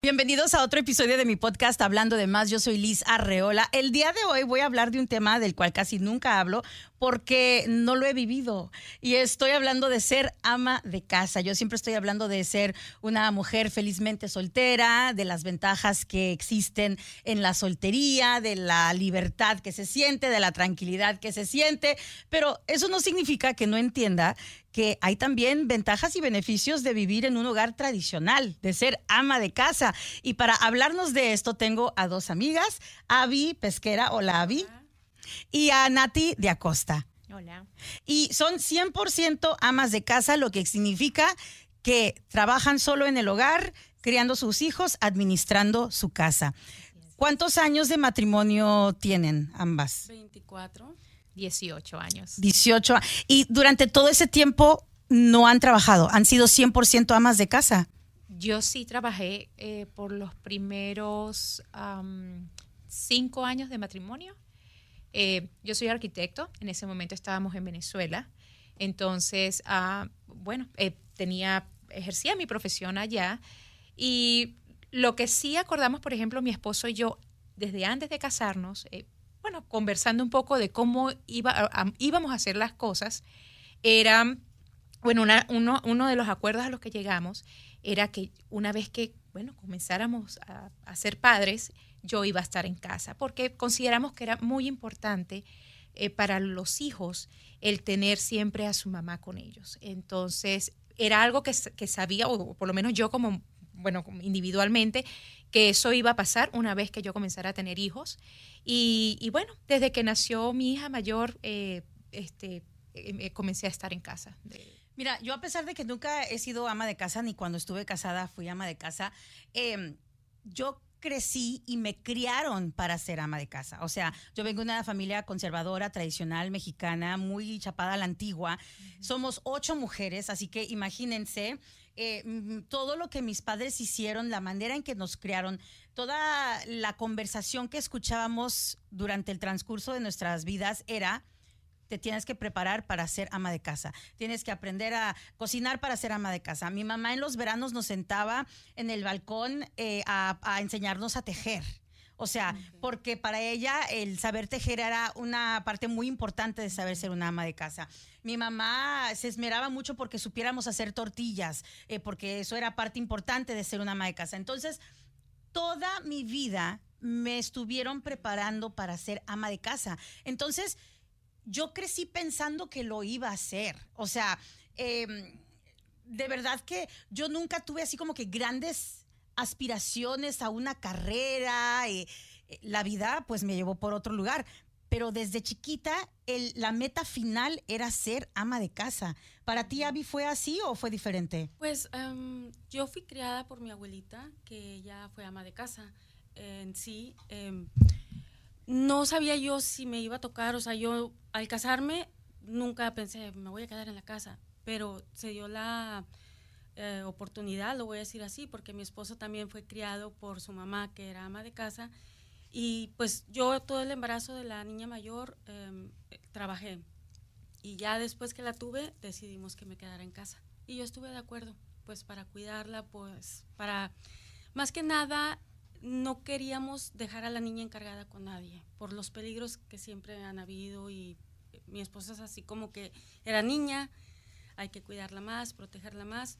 Bienvenidos a otro episodio de mi podcast Hablando de Más. Yo soy Liz Arreola. El día de hoy voy a hablar de un tema del cual casi nunca hablo porque no lo he vivido. Y estoy hablando de ser ama de casa. Yo siempre estoy hablando de ser una mujer felizmente soltera, de las ventajas que existen en la soltería, de la libertad que se siente, de la tranquilidad que se siente. Pero eso no significa que no entienda que hay también ventajas y beneficios de vivir en un hogar tradicional, de ser ama de casa. Y para hablarnos de esto tengo a dos amigas, Avi Pesquera, hola Avi, y a Nati de Acosta. Hola. Y son 100% amas de casa, lo que significa que trabajan solo en el hogar, criando sus hijos, administrando su casa. ¿Cuántos años de matrimonio tienen ambas? 24. 18 años. 18. Y durante todo ese tiempo no han trabajado, han sido 100% amas de casa. Yo sí trabajé eh, por los primeros um, cinco años de matrimonio. Eh, yo soy arquitecto, en ese momento estábamos en Venezuela, entonces, uh, bueno, eh, tenía, ejercía mi profesión allá y lo que sí acordamos, por ejemplo, mi esposo y yo, desde antes de casarnos, bueno, conversando un poco de cómo iba, íbamos a hacer las cosas, era, bueno, uno, uno de los acuerdos a los que llegamos era que una vez que, bueno, comenzáramos a, ser padres, yo iba a estar en casa, porque consideramos que era muy importante eh, para los hijos el tener siempre a su mamá con ellos. Entonces, era algo que, que sabía, o por lo menos yo como, bueno, individualmente, que eso iba a pasar una vez que yo comenzara a tener hijos. Y, bueno, desde que nació mi hija mayor, eh, este, eh, comencé a estar en casa. Mira, yo a pesar de que nunca he sido ama de casa, ni cuando estuve casada fui ama de casa, em, yo crecí y me criaron para ser ama de casa. O sea, yo vengo de una familia conservadora, tradicional, mexicana, muy chapada a la antigua. Somos ocho mujeres, así que imagínense eh, todo lo que mis padres hicieron, la manera en que nos criaron, toda la conversación que escuchábamos durante el transcurso de nuestras vidas era te tienes que preparar para ser ama de casa. Tienes que aprender a cocinar para ser ama de casa. Mi mamá en los veranos nos sentaba en el balcón eh, a, a, enseñarnos a tejer. O sea, porque para ella el saber tejer era una parte muy importante de saber ser una ama de casa. Mi mamá se esmeraba mucho porque supiéramos hacer tortillas, eh, porque eso era parte importante de ser una ama de casa. Entonces, toda mi vida me estuvieron preparando para ser ama de casa. Entonces, yo crecí pensando que lo iba a hacer. O sea, em, de verdad que yo nunca tuve así como que grandes aspiraciones a una carrera. Eh, eh, la vida pues me llevó por otro lugar. Pero desde chiquita el, la meta final era ser ama de casa. ¿Para ti, Abby, fue así o fue diferente? Pues em, yo fui criada por mi abuelita, que ella fue ama de casa. En sí, em, no sabía yo si me iba a tocar, o sea, yo al casarme nunca pensé, me voy a quedar en la casa, pero se dio la, eh, oportunidad, lo voy a decir así, porque mi esposo también fue criado por su mamá, que era ama de casa, y pues yo todo el embarazo de la niña mayor em, trabajé. Y ya después que la tuve, decidimos que me quedara en casa. Y yo estuve de acuerdo, pues para cuidarla, pues para, más que nada, no queríamos dejar a la niña encargada con nadie, por los peligros que siempre han habido y mi esposa es así como que era niña, hay que cuidarla más, protegerla más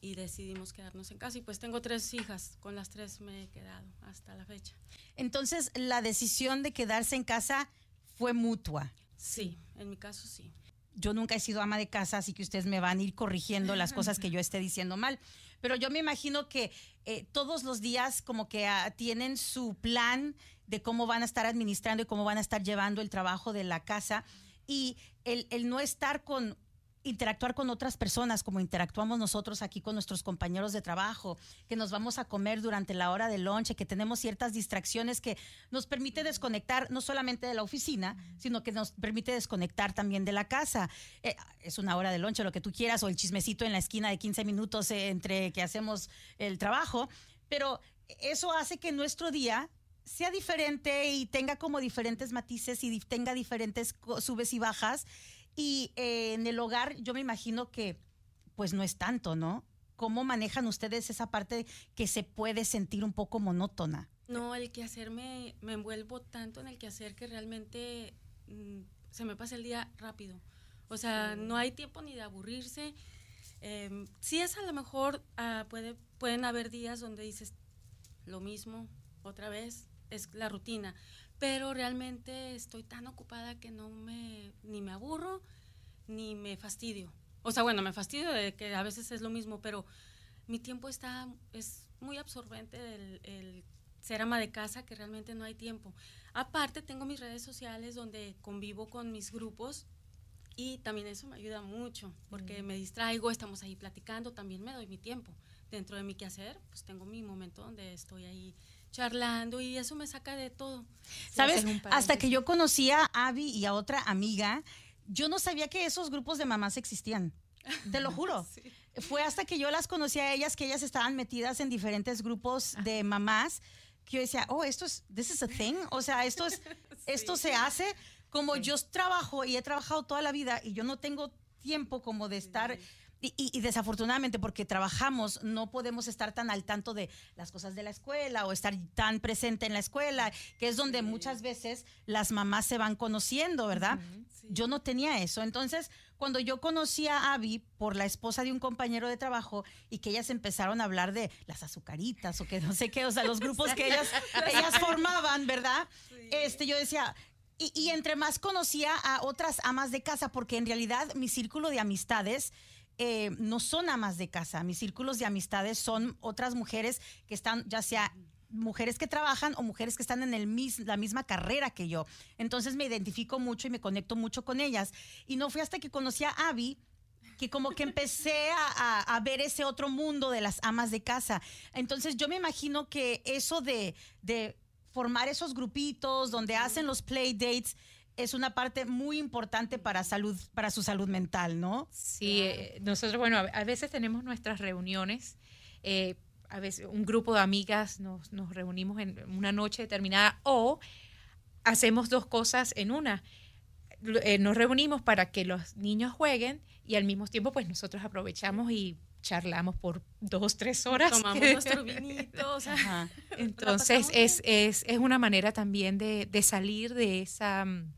y decidimos quedarnos en casa. Y pues tengo tres hijas, con las tres me he quedado hasta la fecha. Entonces, la decisión de quedarse en casa fue mutua. Sí, en mi caso sí. Yo nunca he sido ama de casa, así que ustedes me van a ir corrigiendo las cosas que yo esté diciendo mal. Pero yo me imagino que eh, todos los días como que ah, tienen su plan de cómo van a estar administrando y cómo van a estar llevando el trabajo de la casa. Y el, el no estar con interactuar con otras personas, como interactuamos nosotros aquí con nuestros compañeros de trabajo, que nos vamos a comer durante la hora de lonche, que tenemos ciertas distracciones que nos permite desconectar no solamente de la oficina, sino que nos permite desconectar también de la casa. Eh, es una hora de lonche, lo que tú quieras, o el chismecito en la esquina de 15 minutos eh, entre que hacemos el trabajo, pero eso hace que nuestro día sea diferente y tenga como diferentes matices y tenga diferentes subes y bajas y eh, en el hogar yo me imagino que pues no es tanto, ¿no? ¿cómo manejan ustedes esa parte que se puede sentir un poco monótona? No, el quehacer me, me envuelvo tanto en el quehacer que realmente mm, se me pasa el día rápido. O sea, no hay tiempo ni de aburrirse. Eh, sí es a lo mejor, ah, puede, pueden haber días donde dices lo mismo otra vez, es la rutina, pero realmente estoy tan ocupada que no me, ni me aburro, ni me fastidio. O sea, bueno, me fastidio de que a veces es lo mismo, pero mi tiempo está, es muy absorbente el, el ser ama de casa que realmente no hay tiempo. Aparte, tengo mis redes sociales donde convivo con mis grupos y también eso me ayuda mucho porque me distraigo, estamos ahí platicando, también me doy mi tiempo. Dentro de mi quehacer, pues tengo mi momento donde estoy ahí charlando y eso me saca de todo. ¿Sabes? Hasta que yo conocí a Abby y a otra amiga, yo no sabía que esos grupos de mamás existían. Te lo juro. Fue hasta que yo las conocí a ellas que ellas estaban metidas en diferentes grupos de mamás que yo decía, oh, esto es, this is a thing. O sea, esto es, esto se hace. Como yo trabajo y he trabajado toda la vida y yo no tengo tiempo como de estar y, desafortunadamente, porque trabajamos, no podemos estar tan al tanto de las cosas de la escuela o estar tan presente en la escuela, que es donde muchas veces las mamás se van conociendo, ¿verdad? Yo no tenía eso. Entonces, cuando yo conocí a Abby por la esposa de un compañero de trabajo y que ellas empezaron a hablar de las azucaritas o que no sé qué, o sea, los grupos que ellas, ellas formaban, ¿verdad? Este, yo decía, y, y, entre más conocía a otras amas de casa, porque en realidad mi círculo de amistades eh, no son amas de casa. Mis círculos de amistades son otras mujeres que están, ya sea mujeres que trabajan o mujeres que están en el la misma carrera que yo. Entonces me identifico mucho y me conecto mucho con ellas. Y no fui hasta que conocí a Abby que como que empecé a, ver ese otro mundo de las amas de casa. Entonces yo me imagino que eso de, de formar esos grupitos donde hacen los play dates, es una parte muy importante para salud, para su salud mental, ¿no? Sí, eh, nosotros, bueno, a veces tenemos nuestras reuniones, eh, a veces un grupo de amigas nos, reunimos en una noche determinada o hacemos dos cosas en una. Eh, nos reunimos para que los niños jueguen y al mismo tiempo pues nosotros aprovechamos y charlamos por dos, tres horas. Tomamos nuestro vinito. Entonces es, es, es, una manera también de, de salir de esa mm,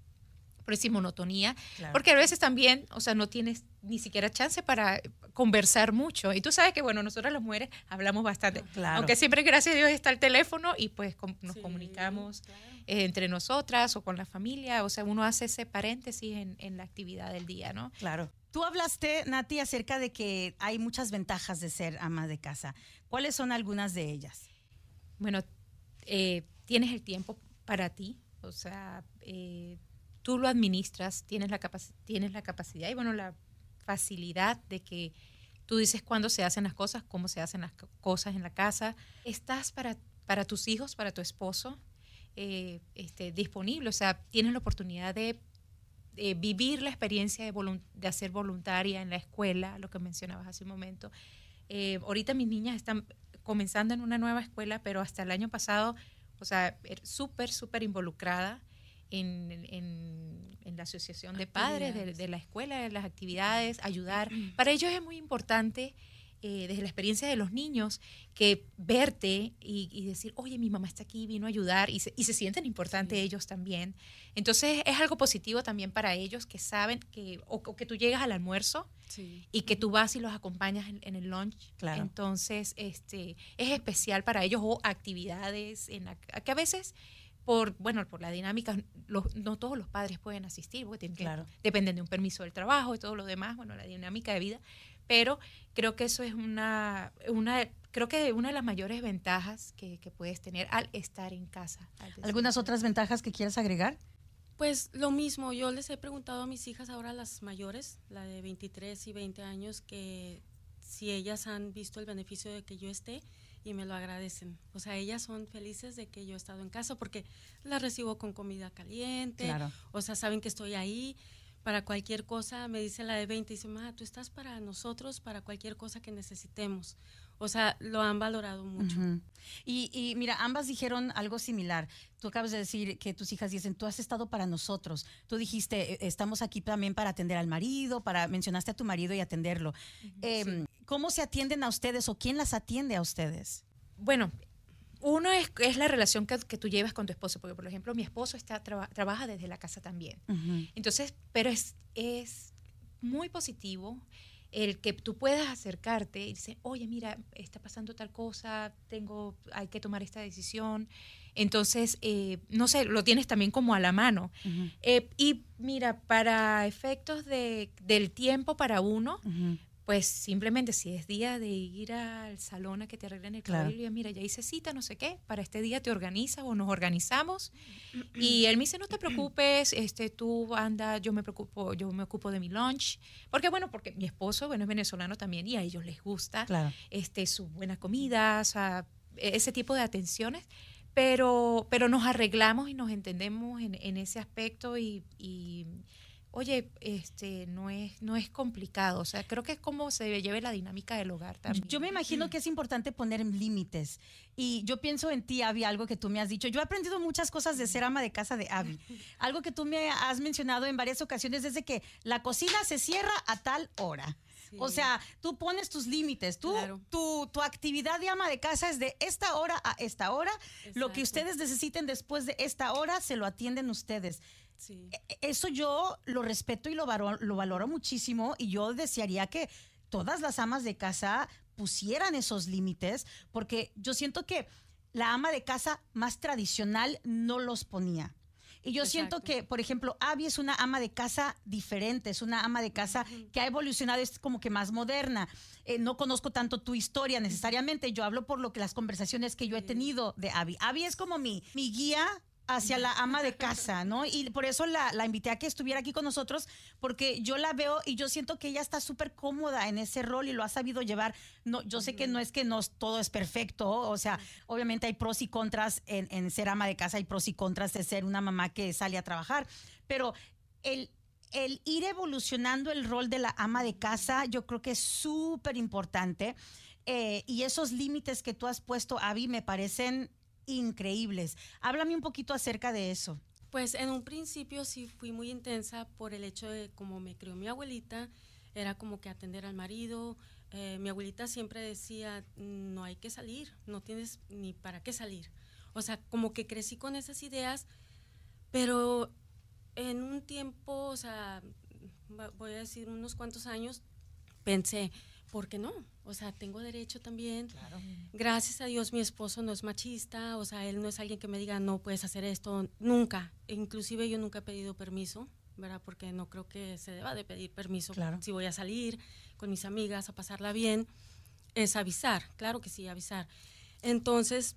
por decir monotonía, porque a veces también, o sea, no tienes ni siquiera chance para conversar mucho. Y tú sabes que, bueno, nosotras las mujeres hablamos bastante, claro. aunque siempre, gracias a Dios, está el teléfono y pues nos comunicamos eh, entre nosotras o con la familia, o sea, uno hace ese paréntesis en, en la actividad del día, ¿no? Claro. Tú hablaste, Nati, acerca de que hay muchas ventajas de ser ama de casa. ¿Cuáles son algunas de ellas? Bueno, eh, tienes el tiempo para ti, o sea, eh, tú lo administras, tienes la, tienes la capacidad y bueno, la facilidad de que tú dices cuándo se hacen las cosas, cómo se hacen las cosas en la casa. Estás para, para tus hijos, para tu esposo, eh, este, disponible, o sea, tienes la oportunidad de vivir la experiencia de, de, hacer voluntaria en la escuela, lo que mencionabas hace un momento. Eh, ahorita mis niñas están comenzando en una nueva escuela, pero hasta el año pasado, o sea, er, súper, súper involucrada en, en, la asociación de padres de, la escuela, de las actividades, ayudar. Para ellos es muy importante, eh, desde la experiencia de los niños, que verte y, decir, oye, mi mamá está aquí, vino a ayudar, y se, y se sienten importantes ellos también. Entonces es algo positivo también para ellos que saben que, o, que tú llegas al almuerzo y que tú vas y los acompañas en, el lunch. Claro. Entonces, este, es especial para ellos o actividades en la, que a veces por bueno por la dinámica no todos los padres pueden asistir porque tienen dependen de un permiso del trabajo y todo lo demás bueno la dinámica de vida pero creo que eso es una una creo que una de las mayores ventajas que, puedes tener al estar en casa algunas otras ventajas que quieras agregar pues lo mismo yo les he preguntado a mis hijas ahora las mayores la de 23 y 20 años que si ellas han visto el beneficio de que yo esté y me lo agradecen. O sea, ellas son felices de que yo he estado en casa porque las recibo con comida caliente, o sea, saben que estoy ahí para cualquier cosa. Me dice la de 20, dice, ma, tú estás para nosotros, para cualquier cosa que necesitemos. O sea, lo han valorado mucho. Ujú. y, y mira, ambas dijeron algo similar. Tú acabas de decir que tus hijas dicen, tú has estado para nosotros. Tú dijiste, "Eh, estamos aquí también para atender al marido, para mencionaste a tu marido y atenderlo. Em, ¿Cómo se atienden a ustedes o quién las atiende a ustedes? Bueno, uno es, es la relación que, que tú llevas con tu esposo, porque por ejemplo mi esposo está, traba- trabaja desde la casa también. Entonces, pero es, es muy positivo el que tú puedas acercarte y decir, oye, mira, está pasando tal cosa, tengo, hay que tomar esta decisión. Entonces, eh, no sé, lo tienes también como a la mano. Eh, y mira, para efectos de, del tiempo para uno. Pues simplemente si es día de ir al salón a que te arreglen el Claro. cabello, y mira, ya hice cita, no sé qué, para este día te organizas o nos organizamos. Y él me dice, no te preocupes, este, tú anda, yo me preocupo, yo me ocupo de mi lunch. Porque bueno, porque mi esposo, bueno, es venezolano también y a ellos les gusta Claro. este, su buena comida, o sea, ese tipo de atenciones. Pero, pero nos arreglamos y nos entendemos en, en ese aspecto y, y, oye, este, no es, no es complicado. O sea, creo que es como se lleve la dinámica del hogar también. Yo me imagino que es importante poner límites. Y yo pienso en ti, Abby, algo que tú me has dicho. Yo he aprendido muchas cosas de ser ama de casa de Abby. Algo que tú me has mencionado en varias ocasiones desde que la cocina se cierra a tal hora. Sí. O sea, tú pones tus límites. Tú, Claro. tu, tu actividad de ama de casa es de esta hora a esta hora. Lo que ustedes necesiten después de esta hora se lo atienden ustedes. Sí. E- Eso yo lo respeto y lo valoro, lo valoro muchísimo y yo desearía que todas las amas de casa pusieran esos límites porque yo siento que la ama de casa más tradicional no los ponía. Y yo siento que, por ejemplo, Abby es una ama de casa diferente, es una ama de casa que ha evolucionado, es como que más moderna. Eh, no conozco tanto tu historia necesariamente, yo hablo por lo que las conversaciones que yo he tenido de Abby. Abby es como mi, mi guía hacia la ama de casa, ¿no? Y por eso la, la invité a que estuviera aquí con nosotros, porque yo la veo y yo siento que ella está súper cómoda en ese rol y lo ha sabido llevar. No, yo sé que no es que no todo es perfecto, o sea, obviamente hay pros y contras en, en ser ama de casa, hay pros y contras de ser una mamá que sale a trabajar, pero el, el ir evolucionando el rol de la ama de casa, yo creo que es súper importante. Eh, y esos límites que tú has puesto, Avi, me parecen increíbles. Háblame un poquito acerca de eso. Pues en un principio sí fui muy intensa por el hecho de como me crió mi abuelita, era como que atender al marido. Eh, mi abuelita siempre decía, no hay que salir, no tienes ni para qué salir. O sea, como que crecí con esas ideas, pero en un tiempo, o sea, voy a decir unos cuantos años, pensé, ¿por qué no? O sea, tengo derecho también. Gracias a Dios mi esposo no es machista, o sea, él no es alguien que me diga, no puedes hacer esto, nunca. Inclusive yo nunca he pedido permiso, ¿verdad? Porque no creo que se deba de pedir permiso Claro. si voy a salir con mis amigas a pasarla bien. Es avisar, claro que sí, avisar. Entonces,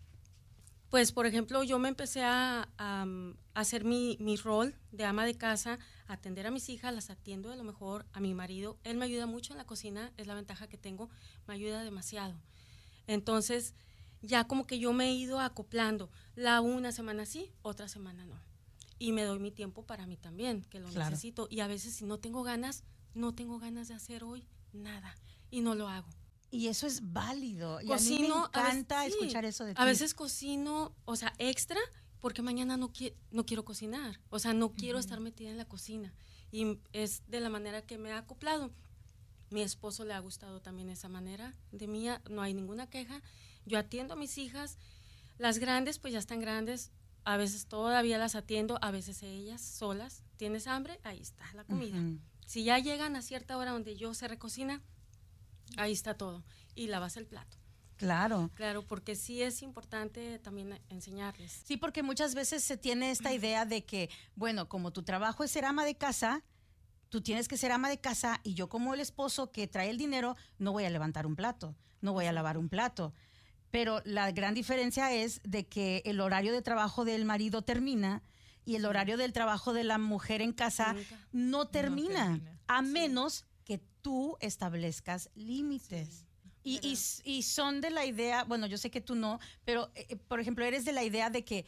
pues, por ejemplo, yo me empecé a, a, hacer mi, mi rol de ama de casa, atender a mis hijas, las atiendo a lo mejor a mi marido. Él me ayuda mucho en la cocina, es la ventaja que tengo, me ayuda demasiado. Entonces, ya como que yo me he ido acoplando, la una semana sí, otra semana no. Y me doy mi tiempo para mí también, que lo Claro. necesito. Y a veces si no tengo ganas, no tengo ganas de hacer hoy nada. Y no lo hago. Y eso es válido. Y a mí me veces- encanta sí, escuchar eso de ti. A veces cocino, o sea, extra, porque mañana no, qui- no quiero cocinar. O sea, no quiero estar metida en la cocina. Y es de la manera que me ha acoplado. Mi esposo le ha gustado también esa manera de mía, no hay ninguna queja. Yo atiendo a mis hijas, las grandes pues ya están grandes, a veces todavía las atiendo, a veces ellas solas. ¿Tienes hambre? Ahí está la comida. Si ya llegan a cierta hora donde yo se recocina, ahí está todo. Y lavas el plato. Claro. Claro, porque sí es importante también enseñarles. Sí, porque muchas veces se tiene esta idea de que, bueno, como tu trabajo es ser ama de casa, tú tienes que ser ama de casa y yo como el esposo que trae el dinero no voy a levantar un plato, no voy a lavar un plato. Pero la gran diferencia es de que el horario de trabajo del marido termina y el horario del trabajo de la mujer en casa no termina, termina. a Sí. menos que tú establezcas límites. Y, y son de la idea, bueno, yo sé que tú no, pero eh, eh, por ejemplo, eres de la idea de que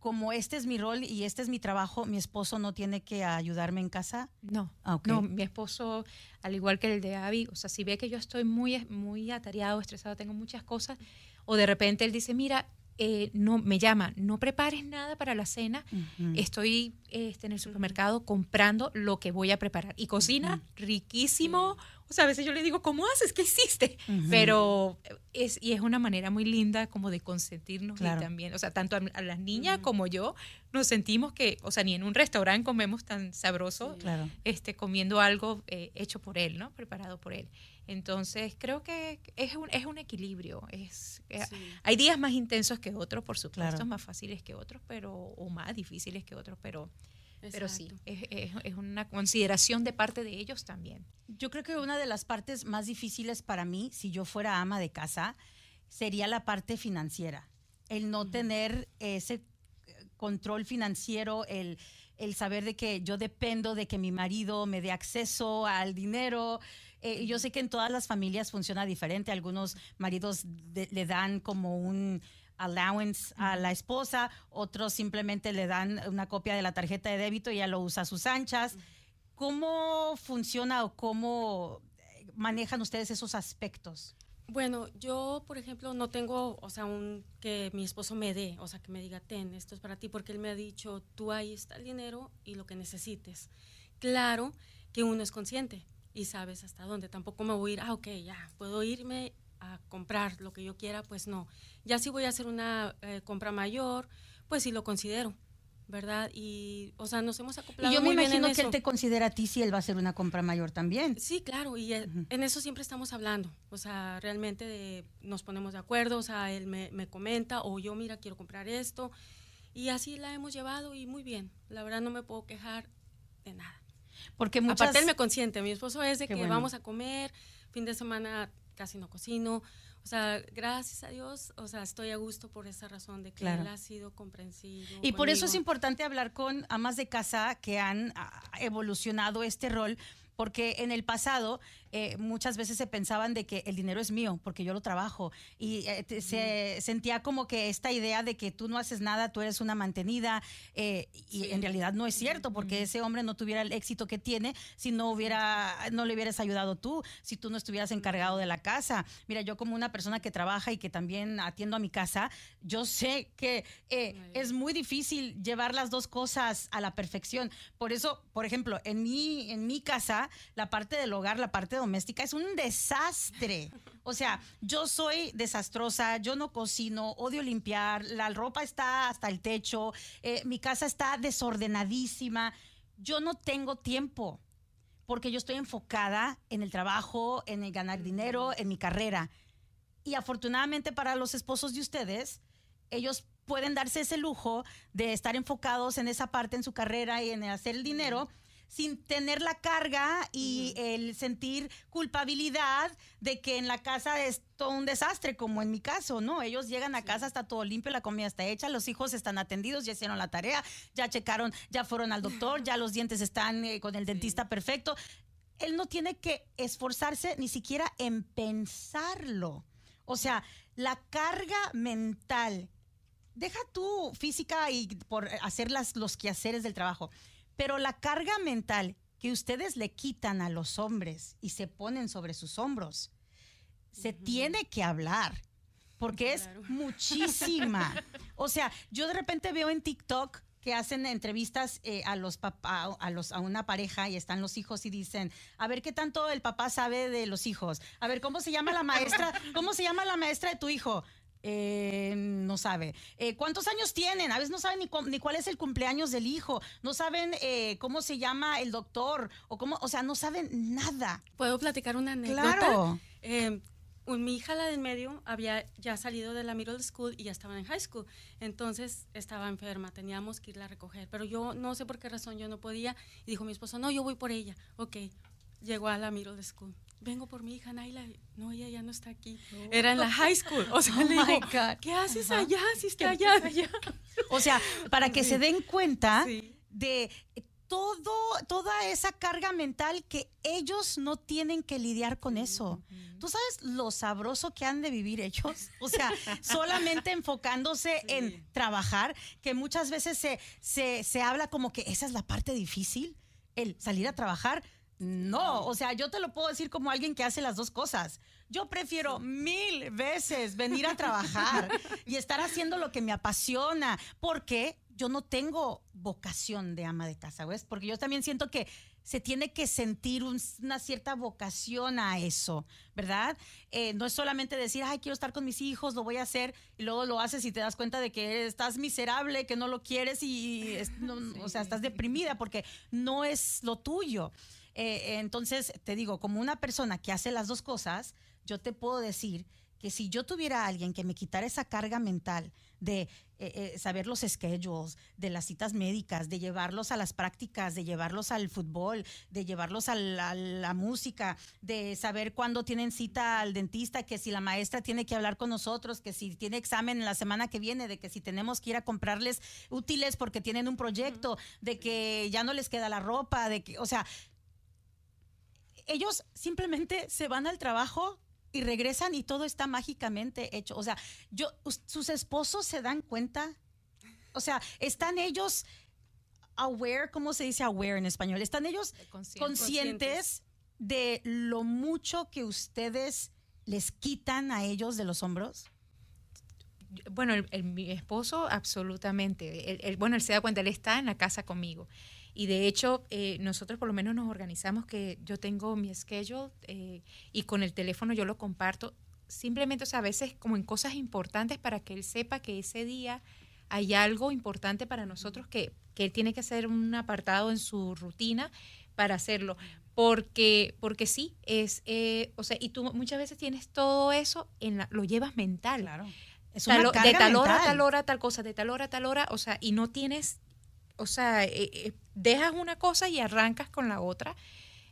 como este es mi rol y este es mi trabajo, mi esposo no tiene que ayudarme en casa. No, Ah, no, mi esposo, al igual que el de Abby, o sea, si ve que yo estoy muy, muy atareado, estresado, tengo muchas cosas, o de repente él dice, mira, eh, no, me llama, no prepares nada para la cena, estoy este, en el supermercado comprando lo que voy a preparar. Y cocina riquísimo. O sea, a veces yo le digo, ¿cómo haces? ¿Qué hiciste? Ujú. Pero es, y es una manera muy linda como de consentirnos Claro. y también, o sea, tanto a, a las niñas como yo nos sentimos que, o sea, ni en un restaurante comemos tan sabroso, Claro. este, comiendo algo eh, hecho por él, ¿no? Preparado por él. Entonces, creo que es un, es un equilibrio. Es, eh, Sí. Hay días más intensos que otros, por supuesto, Claro. más fáciles que otros, pero o más difíciles que otros, pero, pero sí, es, es- es una consideración de parte de ellos también. Yo creo que una de las partes más difíciles para mí, si yo fuera ama de casa, sería la parte financiera. El no tener ese eh, control financiero, el, el saber de que yo dependo de que mi marido me dé acceso al dinero. Eh, yo sé que en todas las familias funciona diferente. Algunos maridos de- le dan como un allowance a la esposa, otros simplemente le dan una copia de la tarjeta de débito y ella lo usa a sus anchas. ¿Cómo funciona o cómo eh, manejan ustedes esos aspectos? Bueno, yo, por ejemplo, no tengo, o sea, un que mi esposo me dé, o sea, que me diga, ten, esto es para ti, porque él me ha dicho, tú ahí está el dinero y lo que necesites. Claro que uno es consciente y sabes hasta dónde. Tampoco me voy a ir, ah, ok, ya, puedo irme a comprar lo que yo quiera, pues no. Ya si voy a hacer una eh, compra mayor, pues sí lo considero, ¿verdad? Y, o sea, nos hemos acoplado Y yo me muy bien imagino en que él eso. te considera a ti si él va a hacer una compra mayor también. Sí, claro, y eh, Ujú. en eso siempre estamos hablando. O sea, realmente de- nos ponemos de acuerdo, o sea, él me, me comenta o yo, mira, quiero comprar esto. Y así la hemos llevado y muy bien. La verdad no me puedo quejar de nada. Porque muchas... Aparte él me consiente, mi esposo es de Qué que bueno. vamos a comer, fin de semana casi no cocino. O sea, gracias a Dios, o sea, estoy a gusto por esa razón de que Claro. él ha sido comprensivo. Y por eso es conmigo. importante hablar con amas de casa que han ah, evolucionado este rol, porque en el pasado eh, muchas veces se pensaban de que el dinero es mío, porque yo lo trabajo, y eh, se sentía como que esta idea de que tú no haces nada, tú eres una mantenida, eh, y Sí. en realidad no es cierto, porque ese hombre no tuviera el éxito que tiene si no hubiera, no le hubieras ayudado tú, si tú no estuvieras encargado de la casa. Mira, yo como una persona que trabaja y que también atiendo a mi casa, yo sé que eh, es muy difícil llevar las dos cosas a la perfección. Por eso, por ejemplo, en mi, en mi casa, la parte del hogar, la parte doméstica es un desastre. O sea, yo soy desastrosa, yo no cocino, odio limpiar, la ropa está hasta el techo, eh, mi casa está desordenadísima. Yo no tengo tiempo porque yo estoy enfocada en el trabajo, en el ganar dinero, en mi carrera. Y afortunadamente para los esposos de ustedes, ellos pueden darse ese lujo de estar enfocados en esa parte en su carrera y en hacer el dinero sin tener la carga y el sentir culpabilidad de que en la casa es todo un desastre, como en mi caso, ¿no? Ellos llegan a casa, está todo limpio, la comida está hecha, los hijos están atendidos, ya hicieron la tarea, ya checaron, ya fueron al doctor, ya los dientes están eh, con el dentista perfecto. Él no tiene que esforzarse ni siquiera en pensarlo. O sea, la carga mental, deja tú física y por hacer las, los quehaceres del trabajo, pero la carga mental que ustedes le quitan a los hombres y se ponen sobre sus hombros, se tiene que hablar. Porque es muchísima. O sea, yo de repente veo en TikTok que hacen entrevistas eh, a los papá, a los a una pareja y están los hijos y dicen, a ver qué tanto el papá sabe de los hijos. A ver cómo se llama la maestra, cómo se llama la maestra de tu hijo. Eh, no sabe. Eh, ¿Cuántos años tienen? A veces no saben ni, ni cuál es el cumpleaños del hijo. No saben eh, cómo se llama el doctor o cómo, o sea, no saben nada. ¿Puedo platicar una anécdota? Claro. Un- mi hija, la del medio, había ya salido de la middle school y ya estaba en high school. Entonces estaba enferma, teníamos que irla a recoger. Pero yo no sé por qué razón yo no podía. Y dijo mi esposo, no, yo voy por ella. Ok, llegó a la middle school. Vengo por mi hija, Naila. No, ella ya no está aquí. Era en la high school. O sea, Oh le digo. ¿qué haces Ajá. allá si está allá? O sea, para que se den cuenta Sí. de todo, toda esa carga mental que ellos no tienen que lidiar con eso. ¿Tú sabes lo sabroso que han de vivir ellos? O sea, solamente enfocándose en trabajar, que muchas veces se, se, se habla como que esa es la parte difícil, el salir a trabajar. No, o sea, yo te lo puedo decir como alguien que hace las dos cosas. Yo prefiero mil veces venir a trabajar y estar haciendo lo que me apasiona, porque yo no tengo vocación de ama de casa, ¿ves? Porque yo también siento que se tiene que sentir una cierta vocación a eso, ¿verdad? Eh, no es solamente decir, ay, quiero estar con mis hijos, lo voy a hacer, y luego lo haces y te das cuenta de que estás miserable, que no lo quieres y, o sea, estás deprimida porque no es lo tuyo. Eh, entonces, te digo, como una persona que hace las dos cosas, yo te puedo decir que si yo tuviera a alguien que me quitara esa carga mental de eh, eh, saber los schedules, de las citas médicas, de llevarlos a las prácticas, de llevarlos al fútbol, de llevarlos a la, música, de saber cuándo tienen cita al dentista, que si la maestra tiene que hablar con nosotros, que si tiene examen la semana que viene, de que si tenemos que ir a comprarles útiles porque tienen un proyecto, de que ya no les queda la ropa, de que, o sea, ellos simplemente se van al trabajo y regresan y todo está mágicamente hecho. O sea, yo, sus esposos se dan cuenta. O sea, están ellos aware, ¿cómo se dice aware en español? Están ellos conscientes, de lo mucho que ustedes les quitan a ellos de los hombros. Bueno, mi esposo absolutamente. bueno, él se da cuenta, él está en la casa conmigo. Y de hecho, eh, nosotros por lo menos nos organizamos que yo tengo mi schedule eh, y con el teléfono yo lo comparto. Simplemente, o sea, a veces como en cosas importantes para que él sepa que ese día hay algo importante para nosotros que, que él tiene que hacer un apartado en su rutina para hacerlo. Porque, porque sí, es, eh, o sea, y tú muchas veces tienes todo eso, en lo llevas mental. Claro. Es de tal hora a tal hora, tal cosa, de tal hora a tal hora, o sea, y no tienes o sea, eh, eh, dejas una cosa y arrancas con la otra.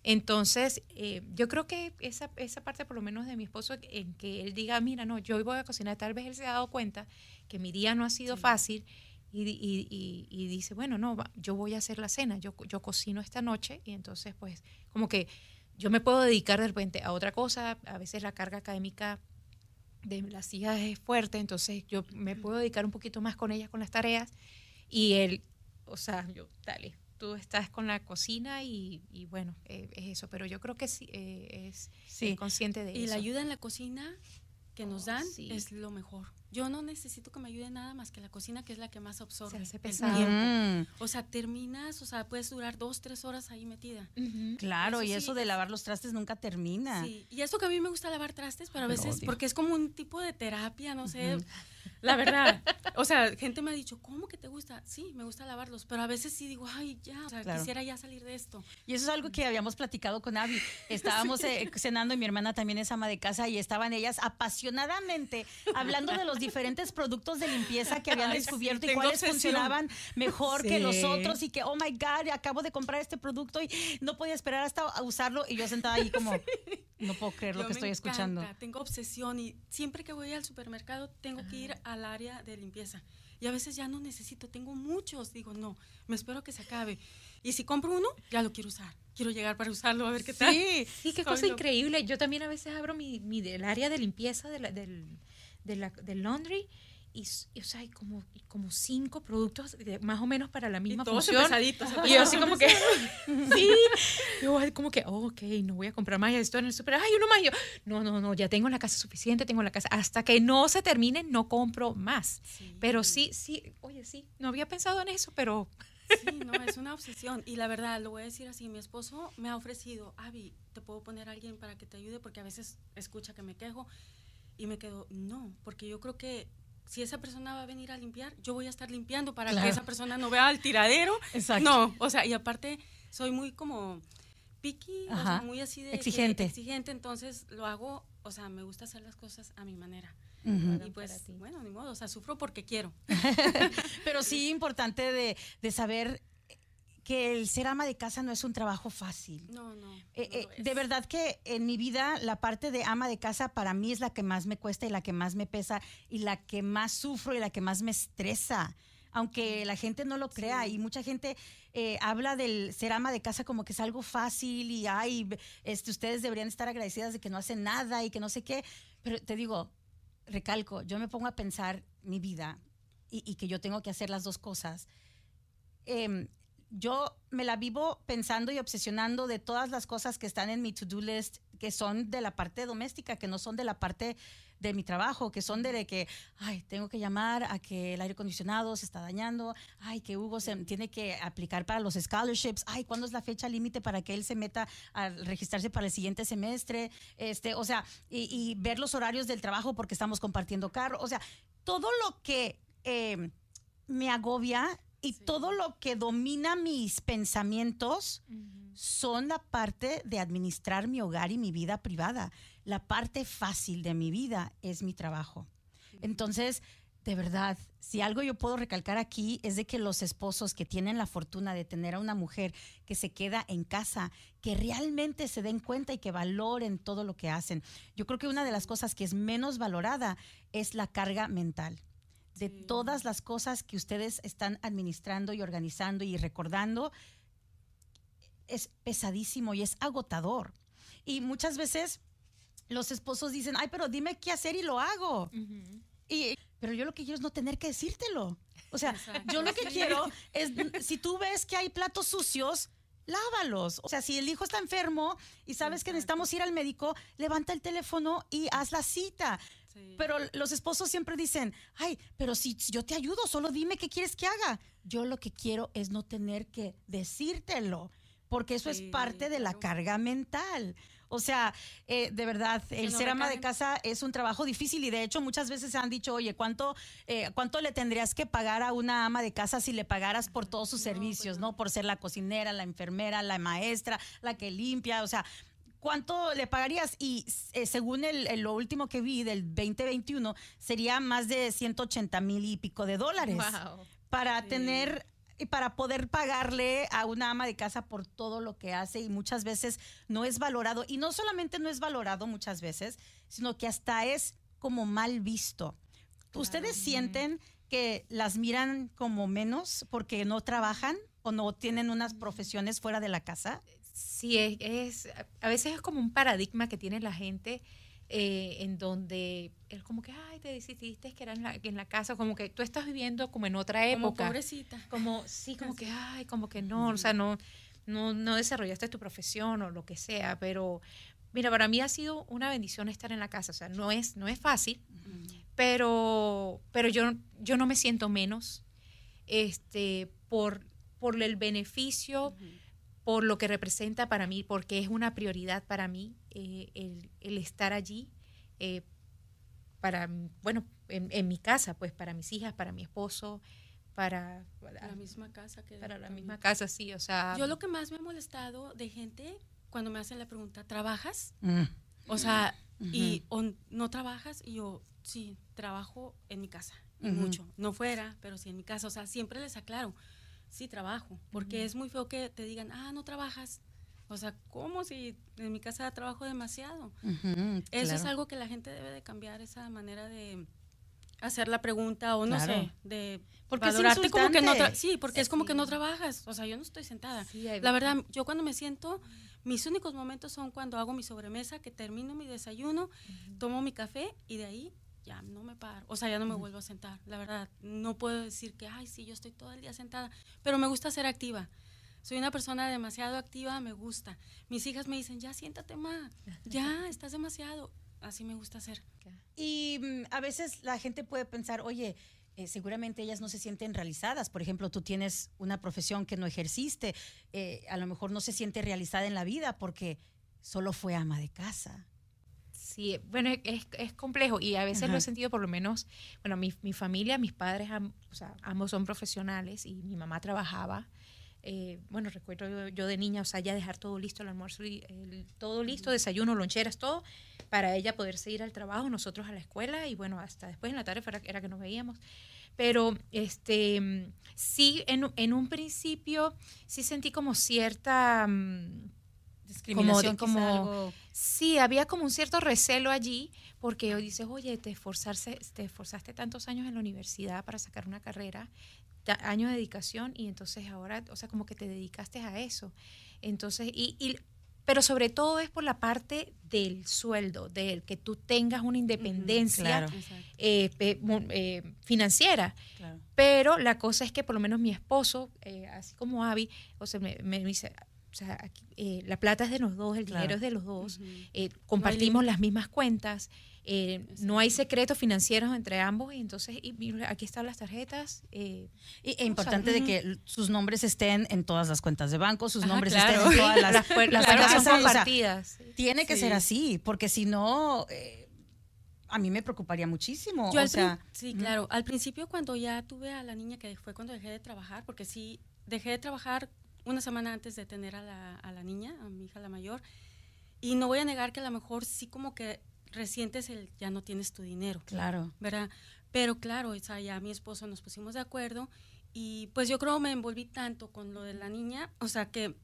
Entonces, eh, yo creo que esa, esa parte, por lo menos de mi esposo, en que él diga, mira, no, yo hoy voy a cocinar, tal vez él se ha dado cuenta que mi día no ha sido fácil y, y, y, dice, bueno, no, yo voy a hacer la cena, yo, yo cocino esta noche y entonces, pues, como que yo me puedo dedicar de repente a otra cosa, a veces la carga académica de las hijas es fuerte, entonces yo me puedo dedicar un poquito más con ellas, con las tareas, y él o sea, yo, dale, tú estás con la cocina y, bueno, eh, es eso, pero yo creo que sí, eh, es sí. consciente de eso. Y la ayuda en la cocina que nos oh, dan es lo mejor. Yo no necesito que me ayude nada más que la cocina, que es la que más absorbe el tiempo. O sea, terminas, o sea, puedes durar dos, tres horas ahí metida. Claro, y eso de lavar los trastes nunca termina. Sí, y eso que a mí me gusta lavar trastes, pero a veces, porque es como un tipo de terapia, no sé. La verdad. O sea, gente me ha dicho, ¿cómo que te gusta? Sí, me gusta lavarlos, pero a veces sí digo, ay, ya, o sea, quisiera ya salir de esto. Y eso es algo que habíamos platicado con Abby. Estábamos eh, cenando y mi hermana también es ama de casa y estaban ellas apasionadamente hablando de los diferentes productos de limpieza que habían descubierto y cuáles funcionaban mejor que los otros y que, oh my God, acabo de comprar este producto y no podía esperar hasta usarlo y yo sentada ahí como, no puedo creer lo que estoy escuchando. Tengo obsesión y siempre que voy al supermercado tengo que ir al área de limpieza. Y a veces ya no necesito, tengo muchos. Digo, no, me espero que se acabe. Y si compro uno, ya lo quiero usar. Quiero llegar para usarlo, a ver qué tal. Sí, sí qué cosa increíble. Yo también a veces abro mi, mi el área de limpieza de del, de la, del laundry y, o sea, hay como, como cinco productos más o menos para la misma y función. Pesaditos, y yo así como que, sí, yo como que, oh, ok, no voy a comprar más esto en el super, ay, uno más, yo, no, no, no, ya tengo la casa suficiente, tengo la casa, hasta que no se termine, no compro más. Pero sí, sí, oye, sí, no había pensado en eso, pero... Sí, no, es una obsesión. Y la verdad, lo voy a decir así, mi esposo me ha ofrecido, Avi, te puedo poner a alguien para que te ayude, porque a veces escucha que me quejo y me quedo, no, porque yo creo que si esa persona va a venir a limpiar, yo voy a estar limpiando para que esa persona no vea el tiradero. Exacto. No, o sea, y aparte soy muy como picky, o sea, muy así de exigente. exigente, entonces lo hago, o sea, me gusta hacer las cosas a mi manera. Y pues, bueno, ni modo, o sea, sufro porque quiero. Pero sí importante de, de saber que el ser ama de casa no es un trabajo fácil. No, no. Eh, eh, de verdad que en mi vida la parte de ama de casa para mí es la que más me cuesta y la que más me pesa y la que más sufro y la que más me estresa. aunque la gente no lo crea y mucha gente eh, habla del ser ama de casa como que es algo fácil y ay, este, ustedes deberían estar agradecidas de que no hacen nada y que no sé qué, pero te digo, recalco, yo me pongo a pensar mi vida y, que yo tengo que hacer las dos cosas. Em, yo me la vivo pensando y obsesionando de todas las cosas que están en mi to-do list, que son de la parte doméstica, que no son de la parte de mi trabajo, que son de, que, ay, tengo que llamar a que el aire acondicionado se está dañando, ay, que Hugo se tiene que aplicar para los scholarships, ay, ¿cuándo es la fecha límite para que él se meta a registrarse para el siguiente semestre? Este, o sea, y, ver los horarios del trabajo porque estamos compartiendo carro, o sea, todo lo que eh, me agobia y todo lo que domina mis pensamientos son la parte de administrar mi hogar y mi vida privada. La parte fácil de mi vida es mi trabajo. Entonces, de verdad, si algo yo puedo recalcar aquí es de que los esposos que tienen la fortuna de tener a una mujer que se queda en casa, que realmente se den cuenta y que valoren todo lo que hacen. Yo creo que una de las cosas que es menos valorada es la carga mental de todas las cosas que ustedes están administrando y organizando y recordando, es pesadísimo y es agotador. Y muchas veces los esposos dicen, ay, pero dime qué hacer y lo hago. y, pero yo lo que quiero es no tener que decírtelo. O sea, yo lo que quiero es, si tú ves que hay platos sucios, lávalos. O sea, si el hijo está enfermo y sabes que necesitamos ir al médico, levanta el teléfono y haz la cita. Pero los esposos siempre dicen, ay, pero si yo te ayudo, solo dime qué quieres que haga. Yo lo que quiero es no tener que decírtelo, porque eso es parte de la carga mental. O sea, eh, de verdad, el ser ama de casa es un trabajo difícil y de hecho muchas veces se han dicho, oye, ¿cuánto, eh, ¿cuánto le tendrías que pagar a una ama de casa si le pagaras por todos sus pues servicios, ¿no? Por ser la cocinera, la enfermera, la maestra, la que limpia, o sea, ¿cuánto le pagarías? Y eh, según el, lo último que vi del 2021, sería más de 180 mil y pico de dólares para tener y para poder pagarle a una ama de casa por todo lo que hace y muchas veces no es valorado. Y no solamente no es valorado muchas veces, sino que hasta es como mal visto. ¿Ustedes sienten que las miran como menos porque no trabajan o no tienen unas profesiones fuera de la casa? Sí, es, a veces es como un paradigma que tiene la gente eh, en donde él como que, ay, te decidiste que era en la, en la, casa, como que tú estás viviendo como en otra época. Como pobrecita. Como, sí, como que, ay, como que no, o sea, no, no, no desarrollaste tu profesión o lo que sea, pero mira, para mí ha sido una bendición estar en la casa, o sea, no es, no es fácil, pero, pero yo, yo no me siento menos este, por, por el beneficio por lo que representa para mí, porque es una prioridad para mí eh, el, estar allí, eh, para, bueno, en, mi casa, pues para mis hijas, para mi esposo, para, la misma casa. Que para la misma casa, sí, o sea. Yo lo que más me ha molestado de gente cuando me hacen la pregunta, ¿trabajas? Mm. O sea, y no trabajas, y yo, sí, trabajo en mi casa, y mucho, no fuera, pero sí en mi casa, o sea, siempre les aclaro sí trabajo, porque es muy feo que te digan, ah, no trabajas. O sea, ¿cómo si en mi casa trabajo demasiado? Eso es algo que la gente debe de cambiar, esa manera de hacer la pregunta o no sé, de porque valorarte. Como que no sí, porque es como que no trabajas, o sea, yo no estoy sentada. la verdad, yo cuando me siento, mis únicos momentos son cuando hago mi sobremesa, que termino mi desayuno, tomo mi café y de ahí ya no me paro, o sea, ya no me vuelvo a sentar. La verdad, no puedo decir que, ay, sí, yo estoy todo el día sentada, pero me gusta ser activa. Soy una persona demasiado activa, me gusta. Mis hijas me dicen, ya siéntate más, ya estás demasiado. Así me gusta ser. Y mm, a veces la gente puede pensar, oye, eh, seguramente ellas no se sienten realizadas. Por ejemplo, tú tienes una profesión que no ejerciste, eh, a lo mejor no se siente realizada en la vida porque solo fue ama de casa. Sí, bueno, es, es complejo y a veces lo he sentido por lo menos, bueno, mi, mi familia, mis padres, o sea, ambos son profesionales y mi mamá trabajaba. Eh, bueno, recuerdo yo, de niña, o sea, ya dejar todo listo, el almuerzo, y todo listo, desayuno, loncheras, todo, para ella poderse ir al trabajo, nosotros a la escuela y bueno, hasta después en la tarde era, era que nos veíamos. Pero este sí, en, en, un principio sí sentí como cierta... Mm, discriminación como, sí había como un cierto recelo allí porque hoy dices oye te esforzaste te esforzaste tantos años en la universidad para sacar una carrera años de dedicación y entonces ahora, o sea, como que te dedicaste a eso. Entonces, y, y pero sobre todo es por la parte del sueldo, de que tú tengas una independencia eh, eh, financiera. Pero la cosa es que por lo menos mi esposo, eh, así como Avi, o sea, me, me dice, o sea, la plata es de los dos, el dinero es de los dos, compartimos las mismas cuentas, eh, no hay secretos financieros entre ambos y entonces aquí están las tarjetas. Eh, y es importante de que sus nombres estén en todas las cuentas de banco, sus nombres estén en todas las, las, cuentas compartidas. tiene que ser así, porque si no... Eh, a mí me preocuparía muchísimo. o sea, sí, claro. Al principio cuando ya tuve a la niña, que fue cuando dejé de trabajar, porque sí, dejé de trabajar una semana antes de tener a la, a la niña, a mi hija la mayor, y no voy a negar que a lo mejor sí como que recientes el ya no tienes tu dinero. Claro. ¿Verdad? Pero claro, o sea, ya mi esposo nos pusimos de acuerdo y pues yo creo me envolví tanto con lo de la niña, o sea, que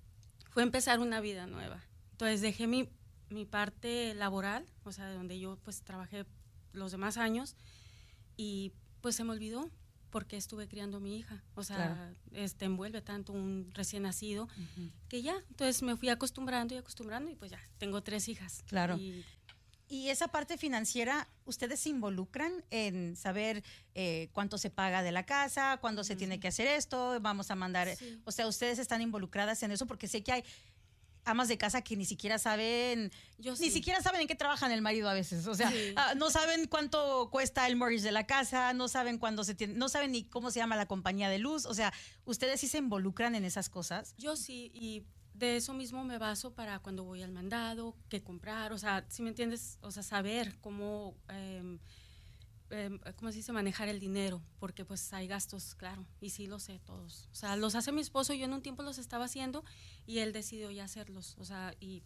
fue empezar una vida nueva. Entonces dejé mi, mi parte laboral, o sea, de donde yo pues trabajé los demás años y pues se me olvidó porque estuve criando a mi hija. O sea, este envuelve tanto un recién nacido que ya, entonces me fui acostumbrando y acostumbrando y pues ya, tengo tres hijas. Claro. Y esa parte financiera, ¿ustedes se involucran en saber eh, cuánto se paga de la casa, cuándo se tiene que hacer esto, vamos a mandar, o sea, ustedes están involucradas en eso porque sé que hay amas de casa que ni siquiera saben, ni siquiera saben en qué trabajan el marido a veces, o sea, ah, no saben cuánto cuesta el mortgage de la casa, no saben cuándo se tiene, no saben ni cómo se llama la compañía de luz, o sea, ¿ustedes sí se involucran en esas cosas? Yo sí, y de eso mismo me baso para cuando voy al mandado, qué comprar, o sea, si me entiendes, o sea, saber cómo, eh, ¿cómo se dice? Manejar el dinero, porque pues hay gastos, claro, y sí lo sé todos. O sea, los hace mi esposo, yo en un tiempo los estaba haciendo y él decidió ya hacerlos, o sea, y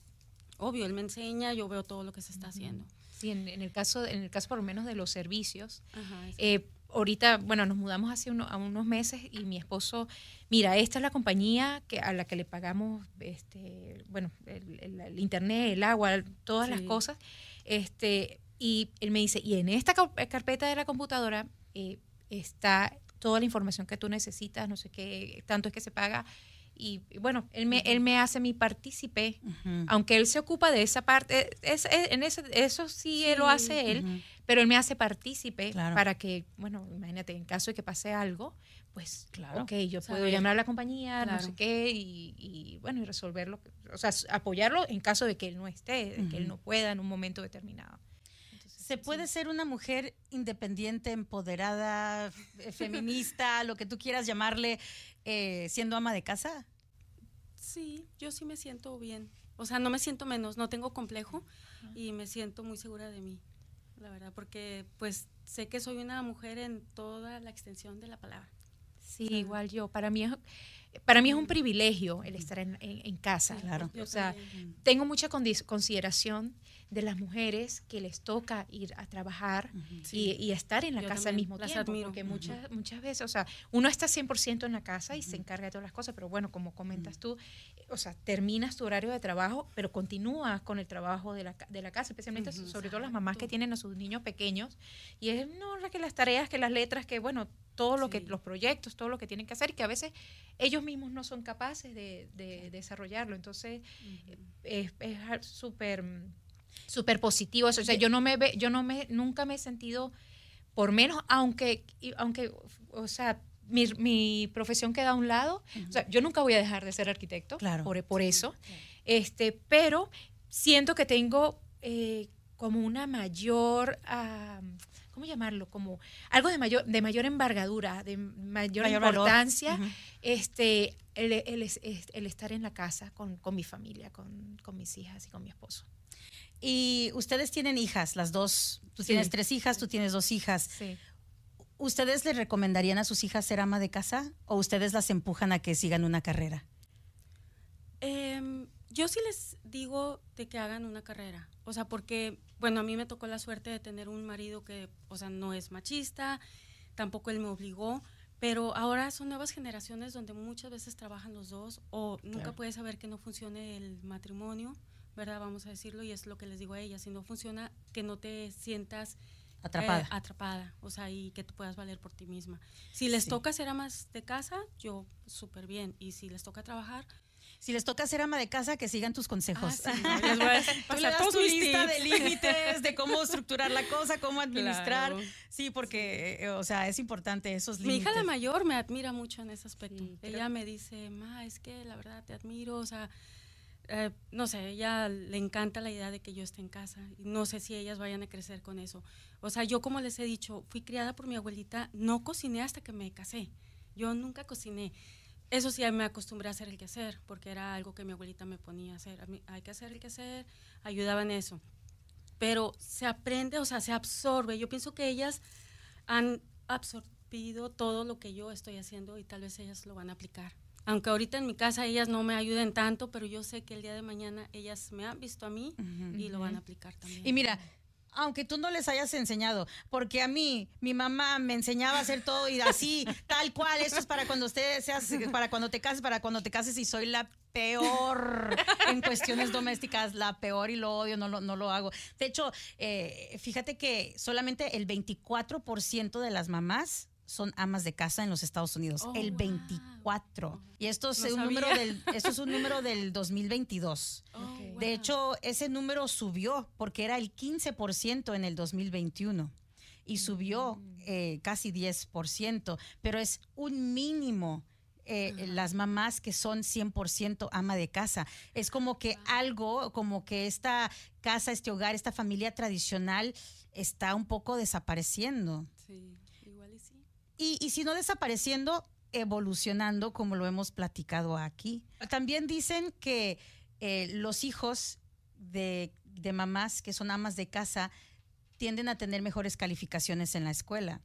obvio, él me enseña, yo veo todo lo que se está haciendo. Sí, en, el caso, en el caso por lo menos de los servicios, Ajá, eh, ahorita, bueno, nos mudamos hace unos meses y mi esposo, mira, esta es la compañía que, a la que le pagamos, este, bueno, el, internet, el agua, todas las cosas. Este, y él me dice, y en esta carpeta de la computadora eh, está toda la información que tú necesitas, no sé qué, tanto es que se paga. Y, bueno, él me, él me hace mi partícipe, aunque él se ocupa de esa parte, es, en ese, eso sí, él lo hace él, pero él me hace partícipe para que, bueno, imagínate, en caso de que pase algo, pues, claro, ok, yo puedo llamar a la compañía, no sé qué, y, bueno, y resolverlo, o sea, apoyarlo en caso de que él no esté, de que él no pueda en un momento determinado. ¿Se puede ser una mujer independiente, empoderada, feminista, lo que tú quieras llamarle, eh, siendo ama de casa? Sí, yo sí me siento bien. O sea, no me siento menos, no tengo complejo y me siento muy segura de mí la verdad, porque pues sé que soy una mujer en toda la extensión de la palabra. Sí, igual yo. Para mí es, para mí es un privilegio el estar en, en, casa. Claro. O sea, tengo mucha consideración de las mujeres que les toca ir a trabajar y, estar en la casa al mismo tiempo. Porque muchas, muchas veces, o sea, uno está 100% en la casa y se encarga de todas las cosas, pero bueno, como comentas tú, o sea, terminas tu horario de trabajo, pero continúas con el trabajo de la, de la casa, especialmente sobre todo las mamás que tienen a sus niños pequeños. Y es, no, que las tareas, que las letras, que bueno, todo lo que, los proyectos, todo lo que tienen que hacer y que a veces ellos mismos no son capaces de, desarrollarlo. Entonces, es súper súper positivo. O sea, yo no me ve, yo no me, nunca me he sentido por menos, aunque, aunque, o sea, mi, mi profesión queda a un lado. O sea, yo nunca voy a dejar de ser arquitecto claro. por, por eso. Este, pero siento que tengo eh, como una mayor, ¿cómo llamarlo? Como algo de mayor, de mayor embargadura, de mayor, importancia, este, el, el, el, estar en la casa con, con mi familia, con, con mis hijas y con mi esposo. Y ustedes tienen hijas, las dos. Tú tienes tres hijas, tú tienes dos hijas. Sí. ¿Ustedes les recomendarían a sus hijas ser ama de casa o ustedes las empujan a que sigan una carrera? Em, yo sí les digo de que hagan una carrera. O sea, porque, bueno, a mí me tocó la suerte de tener un marido que, o sea, no es machista, tampoco él me obligó, pero ahora son nuevas generaciones donde muchas veces trabajan los dos o nunca puedes saber que no funcione el matrimonio. ¿Verdad? Vamos a decirlo y es lo que les digo a ella, si no funciona, que no te sientas Atrapada. eh, atrapada, o sea, y que tú puedas valer por ti misma. Si les Sí. toca ser amas de casa, yo súper bien. Y si les toca trabajar, Si les toca ser ama de casa, que sigan tus consejos. ah, sí, no, les voy a Tú le das todos tu mis lista de tips. límites, de cómo estructurar la cosa, cómo administrar. Claro. Sí, porque, eh, o sea, es importante esos Mi límites. hija la mayor me admira mucho en ese aspecto. Sí, ella me dice, ma, es que la verdad te admiro, o sea, eh, no sé, ella le encanta la idea de que yo esté en casa. No sé si ellas vayan a crecer con eso. O sea, yo como les he dicho, fui criada por mi abuelita, no cociné hasta que me casé. Yo nunca cociné. Eso sí, me acostumbré a hacer el quehacer, porque era algo que mi abuelita me ponía a hacer. A mí, hay que hacer el quehacer, ayudaba en eso. Pero se aprende, o sea, se absorbe. Yo pienso que ellas han absorbido todo lo que yo estoy haciendo y tal vez ellas lo van a aplicar. Aunque ahorita en mi casa ellas no me ayuden tanto, pero yo sé que el día de mañana ellas me han visto a mí y lo van a aplicar también. Y mira, aunque tú no les hayas enseñado, porque a mí, mi mamá me enseñaba a hacer todo y así, tal cual, esto es para cuando usted seas, para cuando te cases, para cuando te cases y soy la peor en cuestiones domésticas, la peor y lo odio, no lo, no lo hago. De hecho, eh, fíjate que solamente el 24% de las mamás son amas de casa en los Estados Unidos. Oh, el wow. 24. Y esto es No un número del, esto es un número del 2022. Oh, Ok. wow. De hecho, ese número subió porque era el 15% en el 2021 y subió eh, casi 10%, pero es un mínimo. eh, las mamás que son 100% ama de casa. Es como que algo, como que esta casa, este hogar, esta familia tradicional está un poco desapareciendo. Sí, y. Y, si no desapareciendo, evolucionando como lo hemos platicado aquí. También dicen que eh, los hijos de, de mamás que son amas de casa tienden a tener mejores calificaciones en la escuela.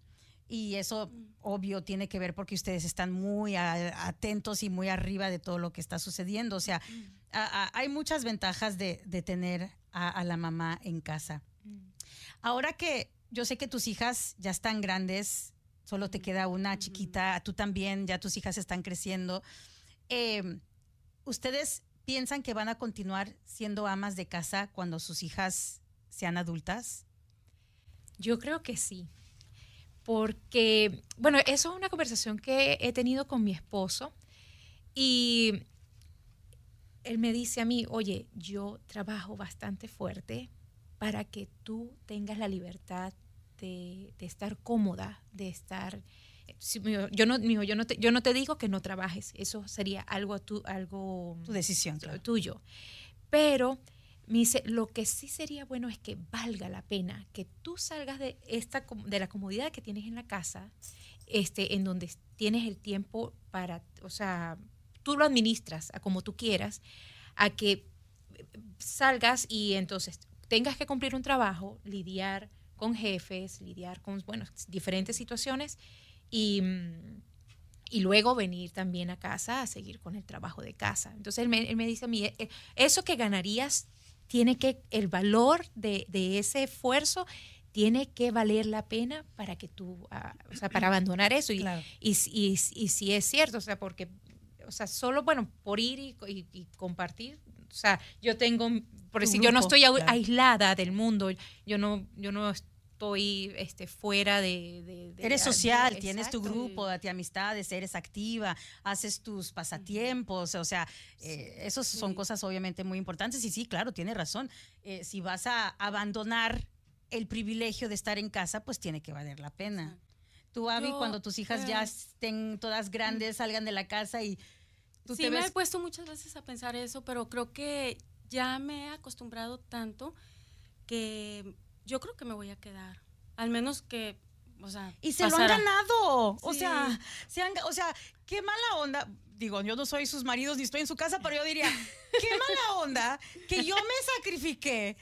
Y eso, Mm. obvio, tiene que ver porque ustedes están muy a- atentos y muy arriba de todo lo que está sucediendo. O sea, a- a- hay muchas ventajas de, de tener a- a la mamá en casa. Ahora que yo sé que tus hijas ya están grandes, solo te queda una chiquita, tú también, ya tus hijas están creciendo. eh, ¿Ustedes piensan que van a continuar siendo amas de casa cuando sus hijas sean adultas? Yo creo que sí. Porque, bueno, eso es una conversación que he tenido con mi esposo y él me dice a mí, oye, yo trabajo bastante fuerte para que tú tengas la libertad de, de estar cómoda, de estar... dijo, yo no, yo, no te, yo no te digo que no trabajes, eso sería algo, tu, algo Tu decisión, claro. tuyo. Pero me dice, lo que sí sería bueno es que valga la pena que tú salgas de esta de la comodidad que tienes en la casa, este, en donde tienes el tiempo para, o sea, tú lo administras a como tú quieras, a que eh, salgas y entonces tengas que cumplir un trabajo, lidiar con jefes, lidiar con, bueno, diferentes situaciones y, y luego venir también a casa a seguir con el trabajo de casa. Entonces él me, él me dice a mí, "Eh, eso que ganarías tiene que, el valor de, de ese esfuerzo tiene que valer la pena para que tú, ah, o sea, para abandonar eso. Y, Claro. y, y, si es cierto, o sea, porque, o sea, solo, bueno, por ir y, compartir, o sea, yo tengo, por decir, yo no grupo, estoy au- claro. aislada del mundo, yo no, yo no estoy este, fuera de... de- de- Eres de- social, tienes tu grupo de amistades, eres activa, haces tus pasatiempos, o sea, eh, esas son Sí. cosas obviamente muy importantes. Y sí, claro, tiene razón. Eh, si vas a abandonar el privilegio de estar en casa, pues tiene que valer la pena. Exacto. Tú, Abby, Yo, cuando tus hijas ya eh, estén todas grandes, salgan de la casa y tú sí, te me he puesto muchas veces a pensar eso, pero creo que ya me he acostumbrado tanto que yo creo que me voy a quedar. Al menos que, o sea, Y se lo han ganado. O sea, se han- o sea, qué mala onda. Digo, yo no soy sus maridos ni estoy en su casa, pero yo diría, qué mala onda que yo me sacrifiqué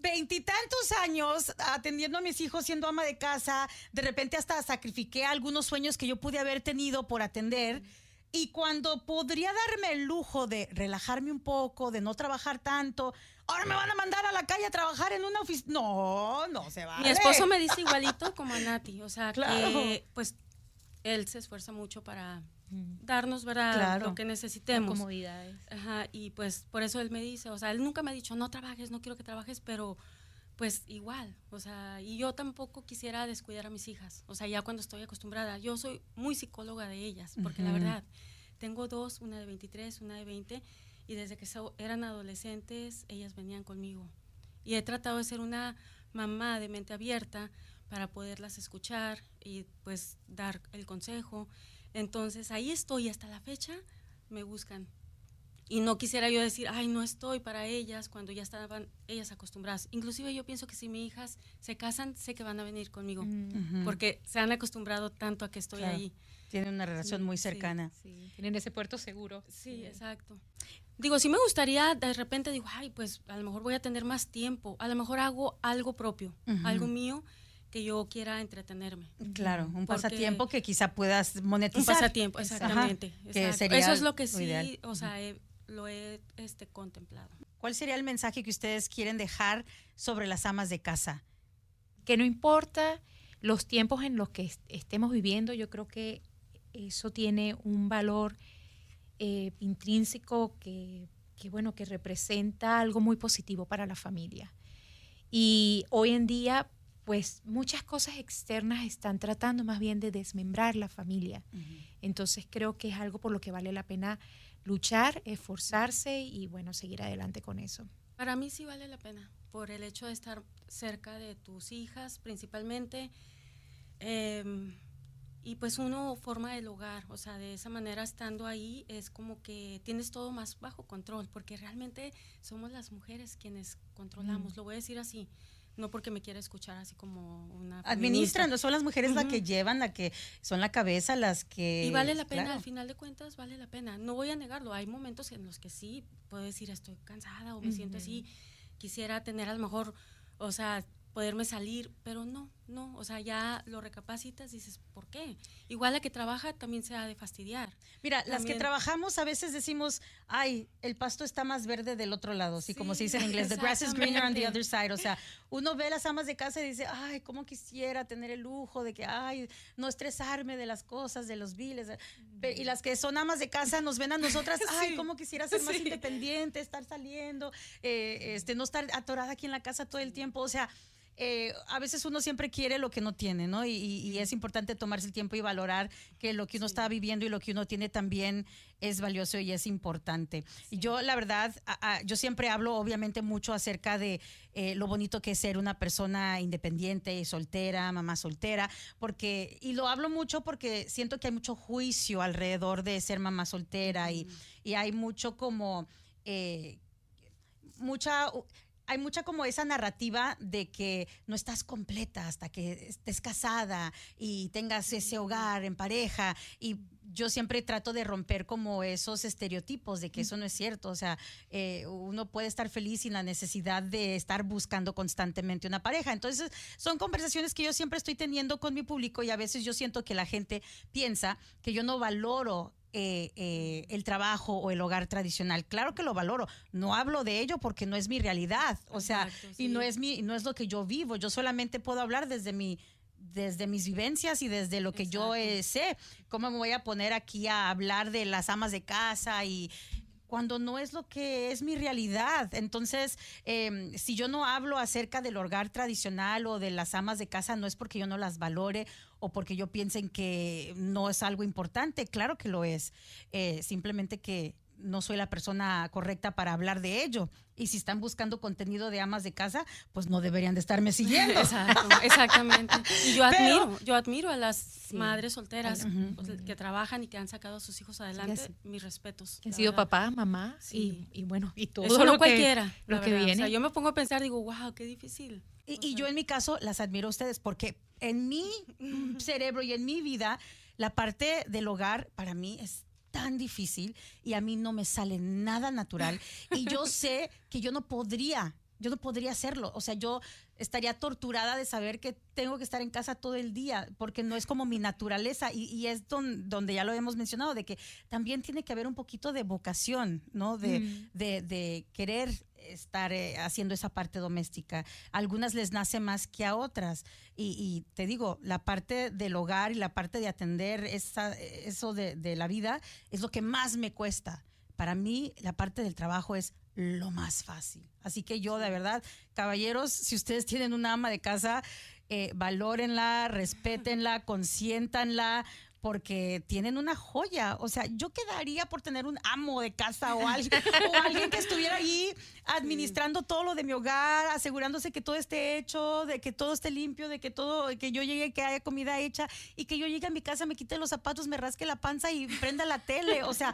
veintitantos años atendiendo a mis hijos, siendo ama de casa. De repente hasta sacrifiqué algunos sueños que yo pude haber tenido por atender. Y cuando podría darme el lujo de relajarme un poco, de no trabajar tanto, ahora me van a mandar a la calle a trabajar en una oficina. No, no se va. Mi esposo me dice igualito como a Nati, o sea, Claro. que pues él se esfuerza mucho para darnos, ¿verdad? Claro. Lo que necesitemos. comodidades. Ajá, y pues por eso él me dice, o sea, él nunca me ha dicho, no trabajes, no quiero que trabajes, pero pues igual, o sea, y yo tampoco quisiera descuidar a mis hijas, o sea, ya cuando estoy acostumbrada, yo soy muy psicóloga de ellas, porque la verdad, tengo dos, una de 23, una de 20, y desde que eran adolescentes, ellas venían conmigo. Y he tratado de ser una mamá de mente abierta para poderlas escuchar y pues dar el consejo. Entonces ahí estoy hasta la fecha, me buscan y no quisiera yo decir, ay, no estoy para ellas cuando ya estaban ellas acostumbradas. Inclusive yo pienso que si mis hijas se casan, sé que van a venir conmigo, mm. porque se han acostumbrado tanto a que estoy ahí. Tienen una relación muy cercana. Tienen ese puerto seguro. Sí, exacto. Digo, si me gustaría, de repente digo, ay, pues a lo mejor voy a tener más tiempo, a lo mejor hago algo propio, algo mío que yo quiera entretenerme. Claro, un pasatiempo que quizá puedas monetizar. Un pasatiempo, exactamente. Eso es lo que sí, o sea, lo he este, contemplado. ¿Cuál sería el mensaje que ustedes quieren dejar sobre las amas de casa? Que no importa los tiempos en los que estemos viviendo, yo creo que eso tiene un valor eh, intrínseco que, que, bueno, que representa algo muy positivo para la familia. Y hoy en día, pues muchas cosas externas están tratando más bien de desmembrar la familia. Entonces creo que es algo por lo que vale la pena luchar, esforzarse y bueno, seguir adelante con eso. Para mí sí vale la pena, por el hecho de estar cerca de tus hijas principalmente. Em, y pues uno forma el hogar, o sea, de esa manera estando ahí es como que tienes todo más bajo control, porque realmente somos las mujeres quienes controlamos, mm. lo voy a decir así no porque me quiera escuchar así como una administran no son las mujeres las que llevan la que son la cabeza las que y vale la pena al final de cuentas vale la pena. No voy a negarlo hay momentos en los que sí puedo decir estoy cansada o me siento así quisiera tener a lo mejor o sea poderme salir, pero no, no, o sea, ya lo recapacitas y dices, ¿por qué? Igual la que trabaja también se ha de fastidiar. Mira, las que trabajamos a veces decimos, ay, el pasto está más verde del otro lado, así como se dice en inglés, the grass is greener on the other side, o sea, uno ve las amas de casa y dice, ay, cómo quisiera tener el lujo de que, ay, no estresarme de las cosas, de los biles, y las que son amas de casa nos ven a nosotras, ay, cómo quisiera ser más independiente, estar saliendo, eh, este, no estar atorada aquí en la casa todo el tiempo, o sea, eh, a veces uno siempre quiere lo que no tiene, ¿no? Y, es importante tomarse el tiempo y valorar que lo que uno está viviendo y lo que uno tiene también es valioso y es importante. Y yo, la verdad, yo siempre hablo obviamente mucho acerca de eh, lo bonito que es ser una persona independiente, y soltera, mamá soltera, porque, y lo hablo mucho porque siento que hay mucho juicio alrededor de ser mamá soltera y, hay mucho como... Eh, mucha hay mucha como esa narrativa de que no estás completa hasta que estés casada y tengas ese hogar en pareja y yo siempre trato de romper como esos estereotipos de que eso no es cierto. O sea, eh, uno puede estar feliz sin la necesidad de estar buscando constantemente una pareja. Entonces, son conversaciones que yo siempre estoy teniendo con mi público y a veces yo siento que la gente piensa que yo no valoro eh, eh, el trabajo o el hogar tradicional. Claro que lo valoro. No hablo de ello porque no es mi realidad. O sea, y no es mi, no es lo que yo vivo. Yo solamente puedo hablar desde mi desde mis vivencias y desde lo que yo eh, sé. ¿Cómo me voy a poner aquí a hablar de las amas de casa y cuando no es lo que es mi realidad. Entonces, em, si yo no hablo acerca del hogar tradicional o de las amas de casa, no es porque yo no las valore o porque yo piense que no es algo importante. Claro que lo es. Eh, simplemente que no soy la persona correcta para hablar de ello. Y si están buscando contenido de amas de casa, pues no deberían de estarme siguiendo. Exacto, exactamente. Y yo admiro, yo admiro a las madres solteras que trabajan y que han sacado a sus hijos adelante. Mis respetos. Que han sido papá, mamá y, bueno, y todo Eso lo cualquiera. lo que viene. yo me pongo a pensar, digo, wow, qué difícil. Y, y yo en mi caso las admiro a ustedes porque en mi cerebro y en mi vida, la parte del hogar para mí es tan difícil y a mí no me sale nada natural. Y yo sé que yo no podría, yo no podría hacerlo. O sea, yo estaría torturada de saber que tengo que estar en casa todo el día, porque no es como mi naturaleza. Y, es donde ya lo hemos mencionado, de que también tiene que haber un poquito de vocación, ¿no? De, mm. de, de querer estar eh, haciendo esa parte doméstica. algunas les nace más que a otras. Y, te digo, la parte del hogar y la parte de atender esa, eso de, de, la vida es lo que más me cuesta. Para mí, la parte del trabajo es lo más fácil. Así que yo, de verdad, caballeros, si ustedes tienen una ama de casa, eh, valórenla, respétenla, consiéntanla, porque tienen una joya. O sea, yo quedaría por tener un amo de casa o alguien, o alguien que estuviera ahí administrando todo lo de mi hogar, asegurándose que todo esté hecho, de que todo esté limpio, de que todo, que yo llegue, que haya comida hecha y que yo llegue a mi casa, me quite los zapatos, me rasque la panza y prenda la tele. O sea,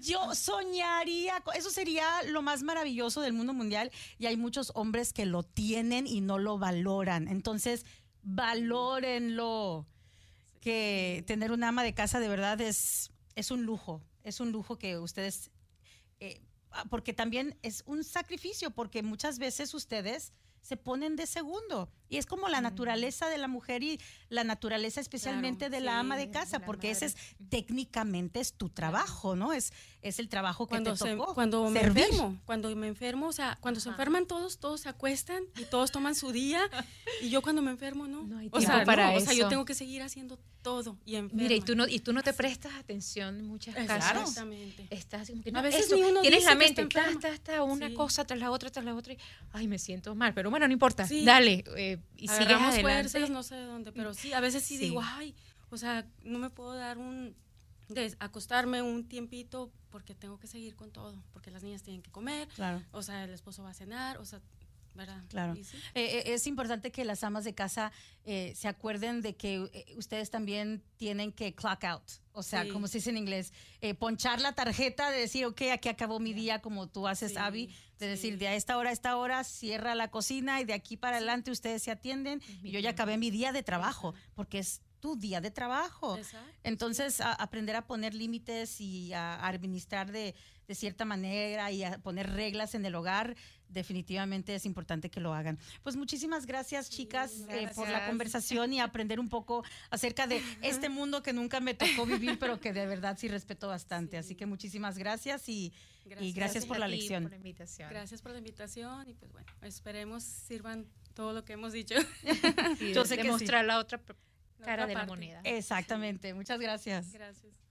yo soñaría, eso sería lo más maravilloso del mundo mundial y hay muchos hombres que lo tienen y no lo valoran. Entonces, valórenlo que tener un ama de casa de verdad es, es un lujo, es un lujo que ustedes, eh, ah, porque también es un sacrificio, porque muchas veces ustedes se ponen de segundo y es como la naturaleza de la mujer y la naturaleza especialmente de la sí, ama de casa, porque ese es técnicamente es tu trabajo, ¿no? Es, es el trabajo que cuando, te se- cuando me servir. enfermo, cuando me enfermo, o sea, cuando se enferman todos, todos se acuestan y todos toman su día y yo cuando me enfermo no. No hay o sea, para no, o sea, yo eso. tengo que seguir haciendo todo y enferma. Mira, y tú no, y tú no te prestas atención en muchas Claro. casas. Exactamente. Estás así como que, A no, veces ni uno tienes dice la que mente, está ta, una Sí. cosa tras la otra, tras la otra, y, ay, me siento mal, pero bueno, no importa, Sí. dale, eh, y sigues Agarramos adelante. fuerzas, no sé de dónde, pero sí, a veces sí, Sí. digo, ay, o sea, no me puedo dar un, de acostarme un tiempito porque tengo que seguir con todo, porque las niñas tienen que comer, Claro. o sea, el esposo va a cenar, o sea, ¿verdad? Claro. Sí. Eh, eh, es importante que las amas de casa eh, se acuerden de que eh, ustedes también tienen que clock out, o sea, Sí. como se dice en inglés, eh, ponchar la tarjeta de decir, ok, aquí acabó mi día, como tú haces, Sí, Abby, de decir, de a esta hora a esta hora, cierra la cocina y de aquí para adelante ustedes se atienden y yo ya acabé mi día de trabajo, porque es tu día de trabajo. Exacto. Entonces, a- aprender a poner límites y a administrar de, de cierta manera y a poner reglas en el hogar, definitivamente es importante que lo hagan. Pues muchísimas gracias, chicas, eh, por la Gracias. conversación y aprender un poco acerca de este mundo que nunca me tocó vivir, pero que de verdad sí respeto bastante. Así que muchísimas gracias y, y gracias por la lección. por la invitación. Gracias por la invitación y pues bueno, esperemos sirvan todo lo que hemos dicho. Sí, Yo sé que sí. demostrar la otra cara de la moneda. Exactamente. Muchas gracias. Gracias.